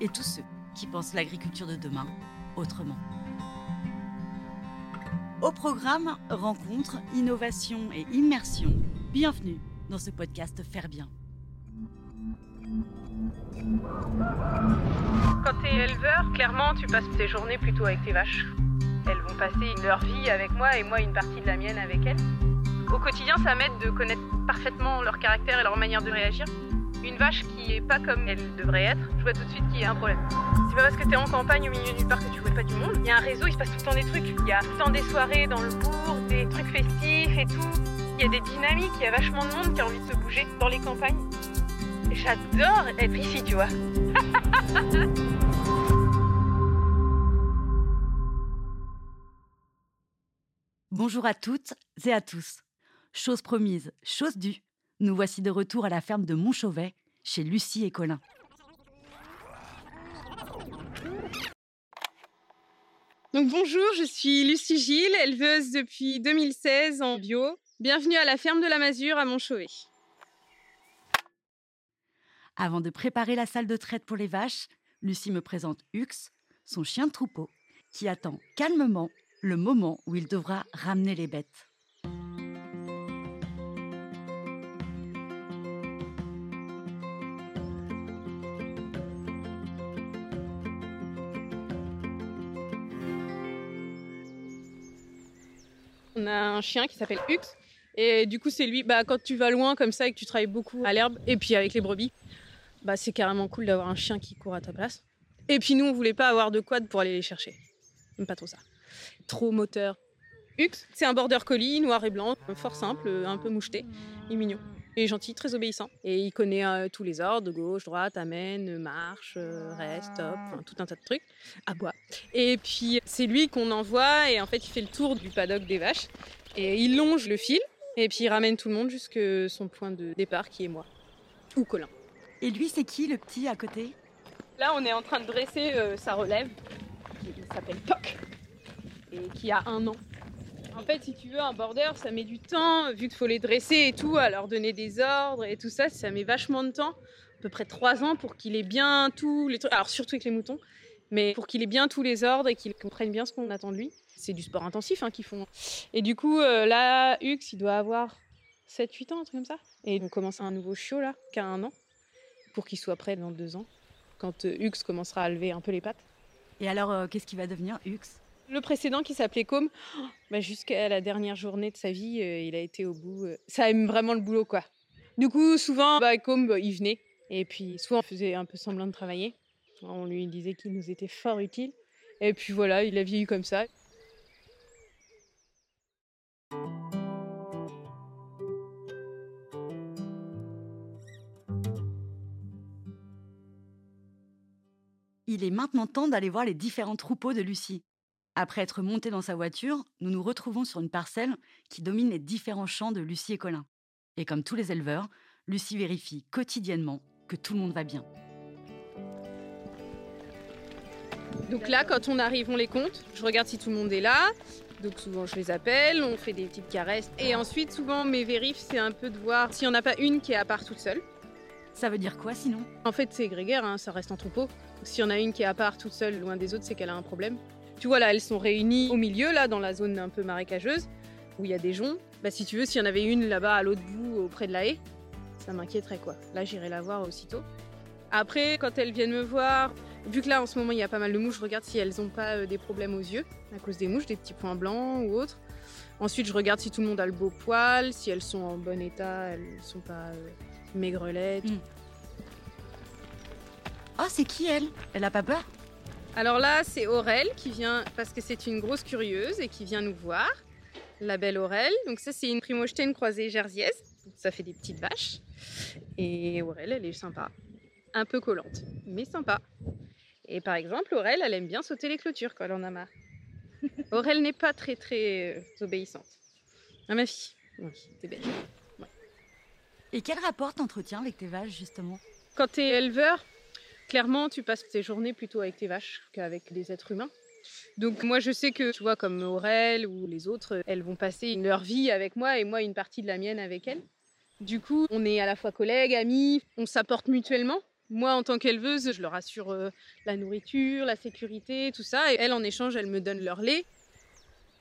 et tous ceux qui pensent l'agriculture de demain autrement. Au programme Rencontres, Innovation et Immersion, bienvenue dans ce podcast Faire Bien. Quand tu es éleveur, clairement, tu passes tes journées plutôt avec tes vaches. Elles vont passer leur vie avec moi et moi une partie de la mienne avec elles. Au quotidien, ça m'aide de connaître parfaitement leur caractère et leur manière de réagir. Vache qui est pas comme elle devrait être, je vois tout de suite qu'il y a un problème. C'est pas parce que tu es en campagne au milieu d'une part que tu vois pas du monde. Il y a un réseau, il se passe tout le temps des trucs. Il y a tout le temps des soirées dans le bourg, des trucs festifs et tout. Il y a des dynamiques, il y a vachement de monde qui a envie de se bouger dans les campagnes. J'adore être ici, tu vois. Bonjour à toutes et à tous. Chose promise, chose due. Nous voici de retour à la ferme de Montchauvet, chez Lucie et Colin. Donc bonjour, je suis Lucie Gilles, éleveuse depuis 2016 en bio. Bienvenue à la ferme de la Masure à Montchauvet. Avant de préparer la salle de traite pour les vaches, Lucie me présente Hux, son chien de troupeau, qui attend calmement le moment où il devra ramener les bêtes. Un chien qui s'appelle Hux. Et du coup, c'est lui, bah, quand tu vas loin comme ça et que tu travailles beaucoup à l'herbe et puis avec les brebis, bah, c'est carrément cool d'avoir un chien qui court à ta place. Et puis nous, on voulait pas avoir de quad pour aller les chercher. J'aime pas trop ça. Trop moteur. Hux, c'est un border collie noir et blanc, fort simple, un peu moucheté. Est mignon. Il est gentil, très obéissant. Et il connaît euh, tous les ordres, de gauche, droite, amène, marche, euh, reste, stop, enfin, tout un tas de trucs. Aboie. Et puis, c'est lui qu'on envoie et en fait, il fait le tour du paddock des vaches. Et il longe le fil et puis il ramène tout le monde jusque son point de départ qui est moi. Ou Colin. Et lui, c'est qui le petit à côté? Là, on est en train de dresser euh, sa relève, qui s'appelle Toc, et qui a un an. En fait, si tu veux, un border, ça met du temps, vu qu'il faut les dresser et tout, à leur donner des ordres et tout ça, ça met vachement de temps, à peu près trois ans pour qu'il ait bien tous les trucs, alors surtout avec les moutons, mais pour qu'il ait bien tous les ordres et qu'il comprenne bien ce qu'on attend de lui. C'est du sport intensif hein, qu'ils font. Et du coup, euh, là, Hux, il doit avoir 7-8 ans, un truc comme ça. Et on commence un nouveau chiot, là, qui a un an, pour qu'il soit prêt dans deux ans, quand euh, Hux commencera à lever un peu les pattes. Et alors, euh, qu'est-ce qui va devenir Hux? Le précédent qui s'appelait Com, bah, jusqu'à la dernière journée de sa vie, euh, il a été au bout. euh, ça aime vraiment le boulot, quoi. Du coup, souvent, bah, Com, bah, il venait. Et puis, soit on faisait un peu semblant de travailler. On lui disait qu'il nous était fort utile. Et puis voilà, il a vieilli comme ça. Il est maintenant temps d'aller voir les différents troupeaux de Lucie. Après être monté dans sa voiture, nous nous retrouvons sur une parcelle qui domine les différents champs de Lucie et Colin. Et comme tous les éleveurs, Lucie vérifie quotidiennement que tout le monde va bien. Donc là, quand on arrive, on les compte. Je regarde si tout le monde est là. Donc souvent, je les appelle, on fait des petites caresses. Et ensuite, souvent, mes vérifs, c'est un peu de voir s'il n'y en a pas une qui est à part toute seule. Ça veut dire quoi sinon? En fait, c'est grégaire, hein, ça reste en troupeau. S'il y en a une qui est à part toute seule, loin des autres, c'est qu'elle a un problème. Tu vois, là, elles sont réunies au milieu, là, dans la zone un peu marécageuse, où il y a des joncs. Bah, si tu veux, s'il y en avait une là-bas à l'autre bout, auprès de la haie, ça m'inquiéterait, quoi. Là, j'irai la voir aussitôt. Après, quand elles viennent me voir, vu que là, en ce moment, il y a pas mal de mouches, je regarde si elles n'ont pas euh, des problèmes aux yeux, à cause des mouches, des petits points blancs ou autres. Ensuite, je regarde si tout le monde a le beau poil, si elles sont en bon état, elles sont pas euh, maigrelettes. Mm. Oh, c'est qui elle? Elle a pas peur? Alors là, c'est Aurel qui vient, parce que c'est une grosse curieuse et qui vient nous voir. La belle Aurel. Donc ça, c'est une primogène croisée jersiaise. Ça fait des petites vaches. Et Aurel, elle est sympa. Un peu collante, mais sympa. Et par exemple, Aurel, elle aime bien sauter les clôtures quand elle en a marre. Aurel n'est pas très très euh, obéissante. Ah ma fille, oui, t'es belle. Et quel rapport t'entretiens avec tes vaches, justement? Quand t'es éleveur, clairement, tu passes tes journées plutôt avec tes vaches qu'avec des êtres humains. Donc moi, je sais que, tu vois, comme Aurel ou les autres, elles vont passer leur vie avec moi et moi une partie de la mienne avec elles. Du coup, on est à la fois collègues, amis, on s'apporte mutuellement. Moi, en tant qu'éleveuse, je leur assure euh, la nourriture, la sécurité, tout ça. Et elles, en échange, elles me donnent leur lait.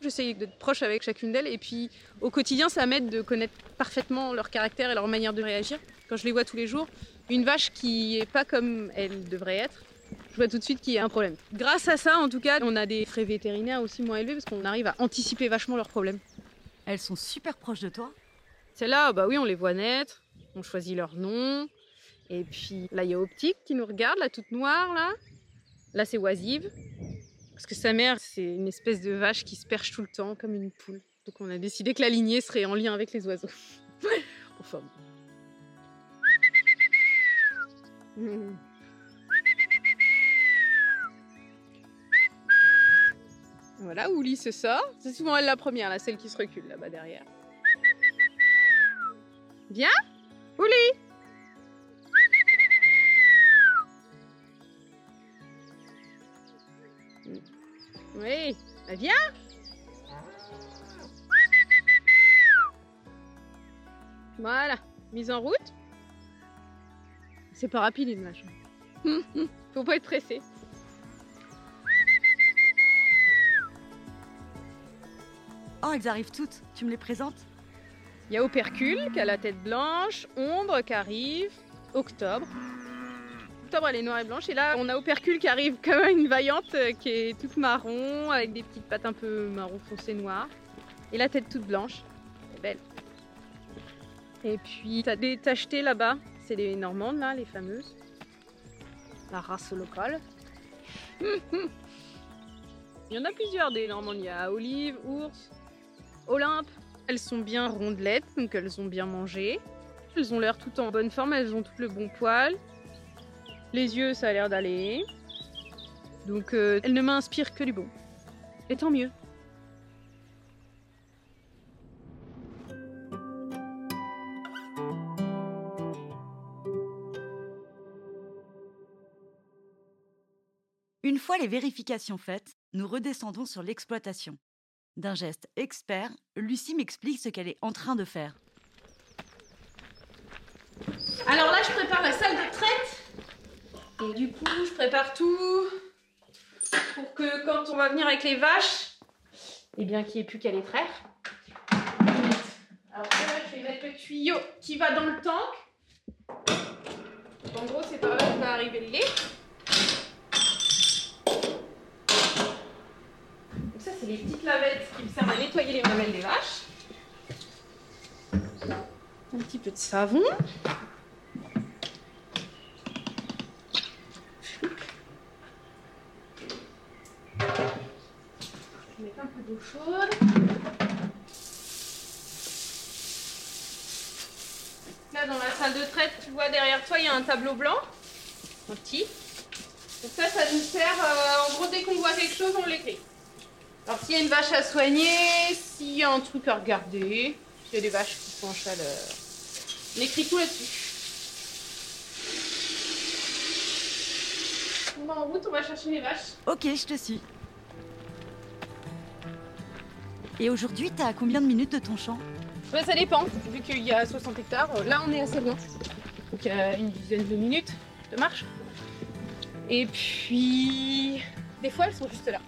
J'essaye d'être proche avec chacune d'elles. Et puis, au quotidien, ça m'aide de connaître parfaitement leur caractère et leur manière de réagir. Quand je les vois tous les jours, une vache qui est pas comme elle devrait être, je vois tout de suite qu'il y a un problème. Grâce à ça, en tout cas, on a des frais vétérinaires aussi moins élevés parce qu'on arrive à anticiper vachement leurs problèmes. Elles sont super proches de toi Celles-là, bah oui, on les voit naître, on choisit leur nom. Et puis là, il y a Optique qui nous regarde, la toute noire, là. Là, c'est Oisive. Parce que sa mère, c'est une espèce de vache qui se perche tout le temps, comme une poule. Donc on a décidé que la lignée serait en lien avec les oiseaux. enfin. bon. Voilà, Ouli se sort. C'est souvent elle la première, là, celle qui se recule là-bas derrière. Viens Ouli Oui, bah, viens Voilà, mise en route. C'est pas rapide une vache. Faut pas être pressé. Oh, elles arrivent toutes. Tu me les présentes? Il y a Opercule qui a la tête blanche, Ombre qui arrive, Octobre. Octobre elle est noire et blanche et là on a Opercule qui arrive comme une vaillante euh, qui est toute marron avec des petites pattes un peu marron foncé noir et la tête toute blanche. C'est belle. Et puis t'as des tachetés là-bas, c'est les normandes là, les fameuses. La race locale. Il y en a plusieurs des normandes, il y a Olive, Ours, Olympe. Elles sont bien rondelettes, donc elles ont bien mangé. Elles ont l'air toutes en bonne forme, elles ont tout le bon poil. Les yeux, ça a l'air d'aller. Donc euh, elles ne m'inspirent que du bon. Et tant mieux. Une fois les vérifications faites, nous redescendons sur l'exploitation. D'un geste expert, Lucie m'explique ce qu'elle est en train de faire. Alors là, je prépare la salle de traite. Et du coup, je prépare tout pour que quand on va venir avec les vaches, eh bien qu'il n'y ait plus qu'à les traire. Alors là, je vais mettre le tuyau qui va dans le tank. En gros, c'est par là que va arriver le lait. Donc ça, c'est les petites lavettes qui me servent à nettoyer les mamelles des vaches. Un petit peu de savon. Je mettre un peu d'eau chaude. Là, dans la salle de traite, tu vois derrière toi, il y a un tableau blanc, un petit. Ça, ça nous sert, euh, en gros, dès qu'on voit quelque chose, on l'écrit. Alors s'il y a une vache à soigner, s'il y a un truc à regarder, s'il y a des vaches qui sont en chaleur, on écrit tout là-dessus. On va en route, on va chercher les vaches. Ok, je te suis. Et aujourd'hui, t'as à combien de minutes de ton champ? Ouais, ça dépend, vu qu'il y a 60 hectares. Là, on est assez loin. Donc, une dizaine de minutes de marche. Et puis, des fois, elles sont juste là.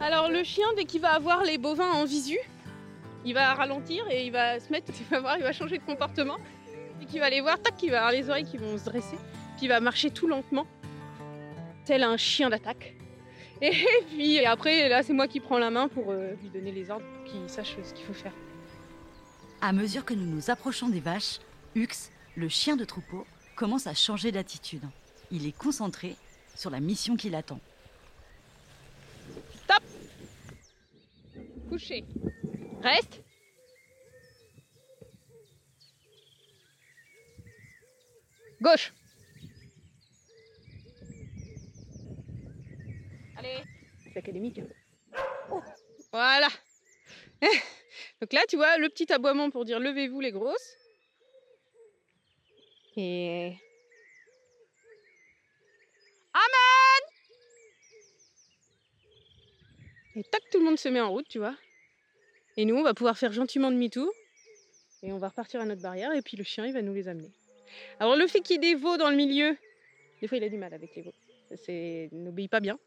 Alors, le chien, dès qu'il va avoir les bovins en visu, il va ralentir et il va se mettre, il va voir, il va changer de comportement. Et qu'il va les voir, tac, il va avoir les oreilles qui vont se dresser. Puis il va marcher tout lentement, tel un chien d'attaque. Et puis après, là, c'est moi qui prends la main pour euh, lui donner les ordres pour qu'il sache ce qu'il faut faire. À mesure que nous nous approchons des vaches, Hux, le chien de troupeau, commence à changer d'attitude. Il est concentré sur la mission qui l'attend. Couché. Reste. Gauche. Allez. C'est académique. hein. Voilà. Donc là, tu vois, le petit aboiement pour dire levez-vous les grosses. Et... Amen Et tac, tout le monde se met en route, tu vois. Et nous, on va pouvoir faire gentiment demi-tour. Et on va repartir à notre barrière. Et puis le chien, il va nous les amener. Alors le fait qu'il y ait des veaux dans le milieu, des fois il a du mal avec les veaux. C'est n'obéit pas bien.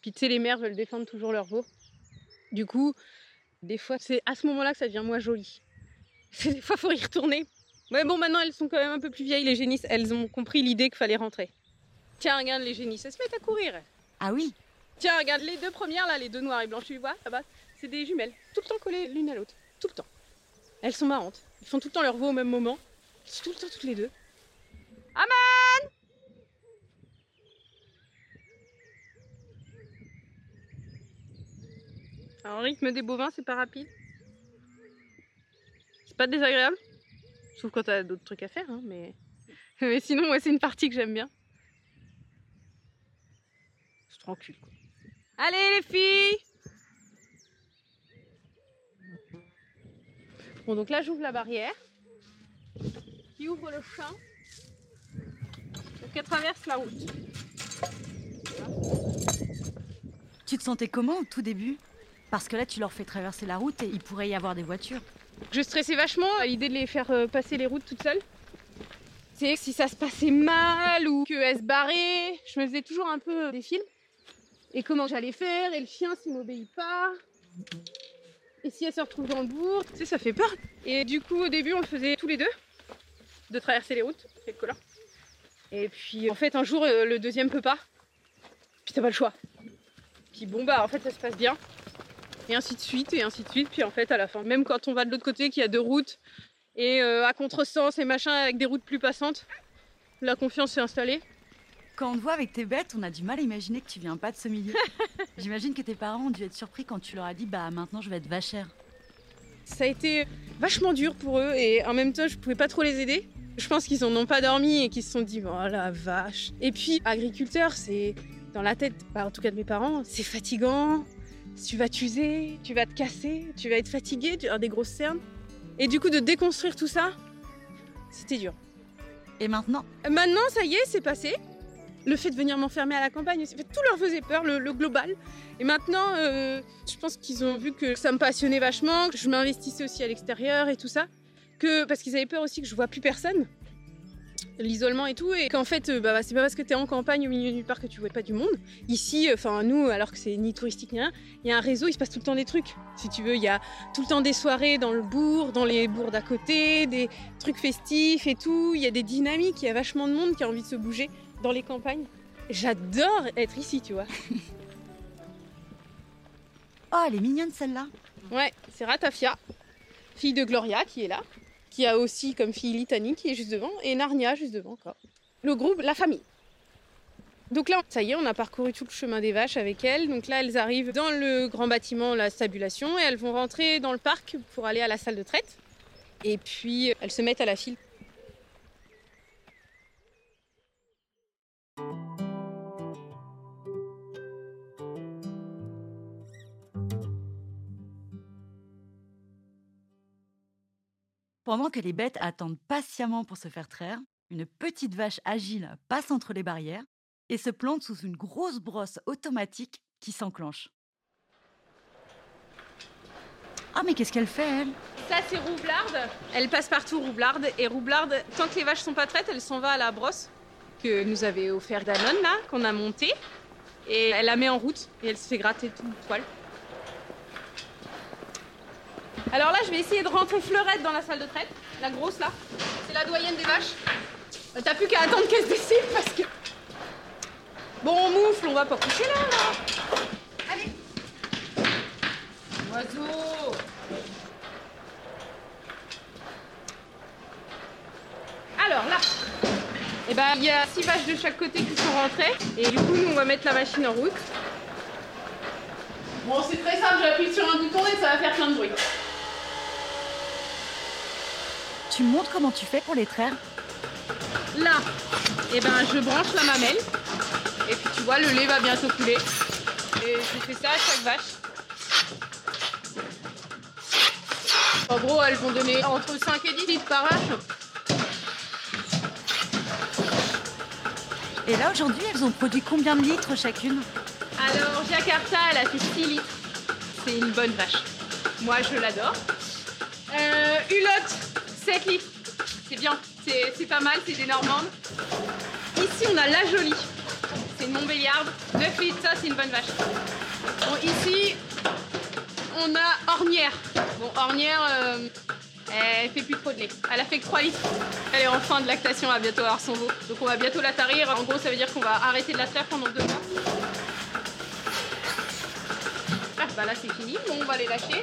Puis tu sais, les mères veulent défendre toujours leurs veaux. Du coup, des fois, c'est à ce moment-là que ça devient moins joli. C'est des fois, faut y retourner. Mais bon, maintenant, elles sont quand même un peu plus vieilles, les génisses. Elles ont compris l'idée qu'il fallait rentrer. Tiens, regarde les génisses, elles se mettent à courir. Ah oui Tiens, regarde les deux premières, là, les deux noires et blanches, tu vois là-bas C'est des jumelles, tout le temps collées l'une à l'autre. Tout le temps. Elles sont marrantes. Elles font tout le temps leur veau au même moment. Elles tout le temps toutes les deux. Aman Alors, rythme des bovins, c'est pas rapide. C'est pas désagréable. Sauf quand t'as d'autres trucs à faire, hein, mais... mais sinon, moi, c'est une partie que j'aime bien. C'est tranquille, quoi. Allez, les filles Bon, donc là, j'ouvre la barrière. Qui ouvre le champ. Donc, elle traverse la route. Tu te sentais comment au tout début? Parce que là, tu leur fais traverser la route et il pourrait y avoir des voitures. Je stressais vachement à l'idée de les faire euh, passer les routes toutes seules. C'est que si ça se passait mal ou qu'elles se barraient, je me faisais toujours un peu euh, des films. Et comment j'allais faire, et le chien s'il m'obéit pas. Et si elle se retrouve dans le bourg, tu sais, ça fait peur. Et du coup, au début, on le faisait tous les deux, de traverser les routes, le collant. Et puis, en fait, un jour, euh, le deuxième peut pas. Puis t'as pas le choix. Puis bon, bah, en fait, ça se passe bien. Et ainsi de suite, et ainsi de suite. Puis en fait, à la fin, même quand on va de l'autre côté, qu'il y a deux routes, et euh, à contresens et machin, avec des routes plus passantes, la confiance s'est installée. Quand on te voit avec tes bêtes, on a du mal à imaginer que tu viens pas de ce milieu. J'imagine que tes parents ont dû être surpris quand tu leur as dit bah maintenant je vais être vachère. Ça a été vachement dur pour eux, et en même temps, je pouvais pas trop les aider. Je pense qu'ils en ont pas dormi et qu'ils se sont dit, oh la vache. Et puis, agriculteur, c'est dans la tête, bah, en tout cas de mes parents, c'est fatigant. Tu vas t'user, tu vas te casser, tu vas être fatigué, tu vas avoir des grosses cernes. Et du coup, de déconstruire tout ça, c'était dur. Et maintenant? Maintenant, ça y est, c'est passé. Le fait de venir m'enfermer à la campagne, tout leur faisait peur, le, global. Et maintenant, euh, je pense qu'ils ont vu que ça me passionnait vachement, que je m'investissais aussi à l'extérieur et tout ça. Que, parce qu'ils avaient peur aussi que je vois plus personne. L'isolement et tout, et qu'en fait, euh, bah, c'est pas parce que t'es en campagne au milieu nulle part que tu vois pas du monde. Ici, enfin, nous, alors que c'est ni touristique ni rien, il y a un réseau, il se passe tout le temps des trucs. Si tu veux, il y a tout le temps des soirées dans le bourg, dans les bourgs d'à côté, des trucs festifs et tout. Il y a des dynamiques, il y a vachement de monde qui a envie de se bouger dans les campagnes. J'adore être ici, tu vois. Oh, elle est mignonne celle-là. Ouais, c'est Ratafia, fille de Gloria qui est là, qui a aussi comme fille Litanie qui est juste devant, et Narnia juste devant encore. Le groupe, la famille. Donc là, ça y est, on a parcouru tout le chemin des vaches avec elles. Donc là, elles arrivent dans le grand bâtiment, la stabulation, et elles vont rentrer dans le parc pour aller à la salle de traite. Et puis, elles se mettent à la file. Pendant que les bêtes attendent patiemment pour se faire traire, une petite vache agile passe entre les barrières et se plante sous une grosse brosse automatique qui s'enclenche. Ah mais qu'est-ce qu'elle fait elle? Ça, c'est Roublarde. Elle passe partout, Roublarde. Et Roublarde, tant que les vaches sont pas traites, elle s'en va à la brosse que nous avait offert Danone, qu'on a montée. Et elle la met en route et elle se fait gratter tout le poil. Alors là, je vais essayer de rentrer Fleurette dans la salle de traite. La grosse, là. C'est la doyenne des vaches. Euh, T'as plus qu'à attendre qu'elle se décide parce que... Bon, on moufle, on va pas coucher là. Allez. Oiseau. Alors là, eh ben, il y a six vaches de chaque côté qui sont rentrées. Et du coup, nous, on va mettre la machine en route. Bon, c'est très simple, j'appuie sur un bouton et ça va faire plein de bruit. Tu montres comment tu fais pour les traire là, eh ben, je branche la mamelle. Et puis tu vois, le lait va bientôt couler. Et je fais ça à chaque vache. En gros, elles vont donner entre 5 et 10 litres par vache. Et là, aujourd'hui, elles ont produit combien de litres chacune? Alors, Jakarta, elle a fait 6 litres. C'est une bonne vache. Moi, je l'adore. Euh, Hulotte, 7 litres. C'est bien, c'est pas mal, c'est des Normandes. Ici, on a la Jolie. C'est une Montbéliarde. 9 litres, ça, c'est une bonne vache. Bon, ici, on a Ornière. Bon, Ornière, euh, elle fait plus trop de lait. Elle a fait que 3 litres. Elle est en fin de lactation, elle va bientôt avoir son veau. Donc, on va bientôt la tarir. En gros, ça veut dire qu'on va arrêter de la taire pendant deux mois. Ah, bah là, c'est fini. Bon, on va les lâcher.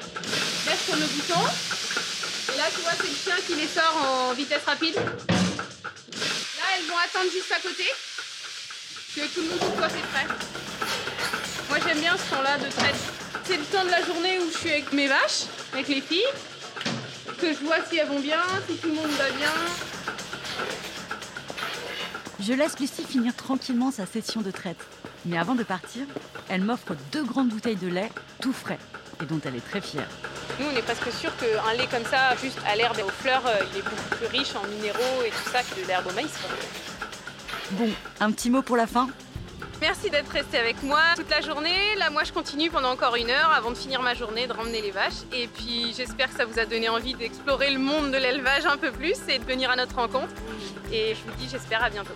Laisse sur nos boutons. Là, tu vois, c'est le chien qui les sort en vitesse rapide. Là, elles vont attendre juste à côté. Que tout le monde soit prêt. Moi, j'aime bien ce temps-là de traite. C'est le temps de la journée où je suis avec mes vaches, avec les filles. Que je vois si elles vont bien, si tout le monde va bien. Je laisse Lucie finir tranquillement sa session de traite. Mais avant de partir, elle m'offre deux grandes bouteilles de lait tout frais et dont elle est très fière. Nous, on est presque sûr qu'un lait comme ça, juste à l'herbe et aux fleurs, euh, il est beaucoup plus riche en minéraux et tout ça que de l'herbe au maïs. Bon, un petit mot pour la fin Merci d'être resté avec moi toute la journée. Là, moi, je continue pendant encore une heure avant de finir ma journée, de ramener les vaches. Et puis, j'espère que ça vous a donné envie d'explorer le monde de l'élevage un peu plus et de venir à notre rencontre. Et je vous dis, j'espère à bientôt.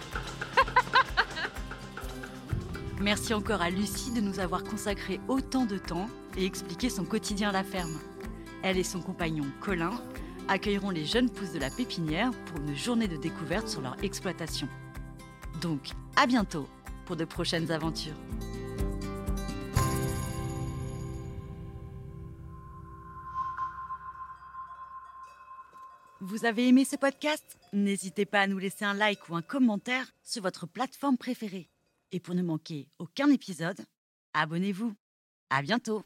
Merci encore à Lucie de nous avoir consacré autant de temps et expliqué son quotidien à la ferme. Elle et son compagnon Colin accueilleront les jeunes pousses de la pépinière pour une journée de découverte sur leur exploitation. Donc, à bientôt pour de prochaines aventures. Vous avez aimé ce podcast? N'hésitez pas à nous laisser un like ou un commentaire sur votre plateforme préférée. Et pour ne manquer aucun épisode, abonnez-vous. À bientôt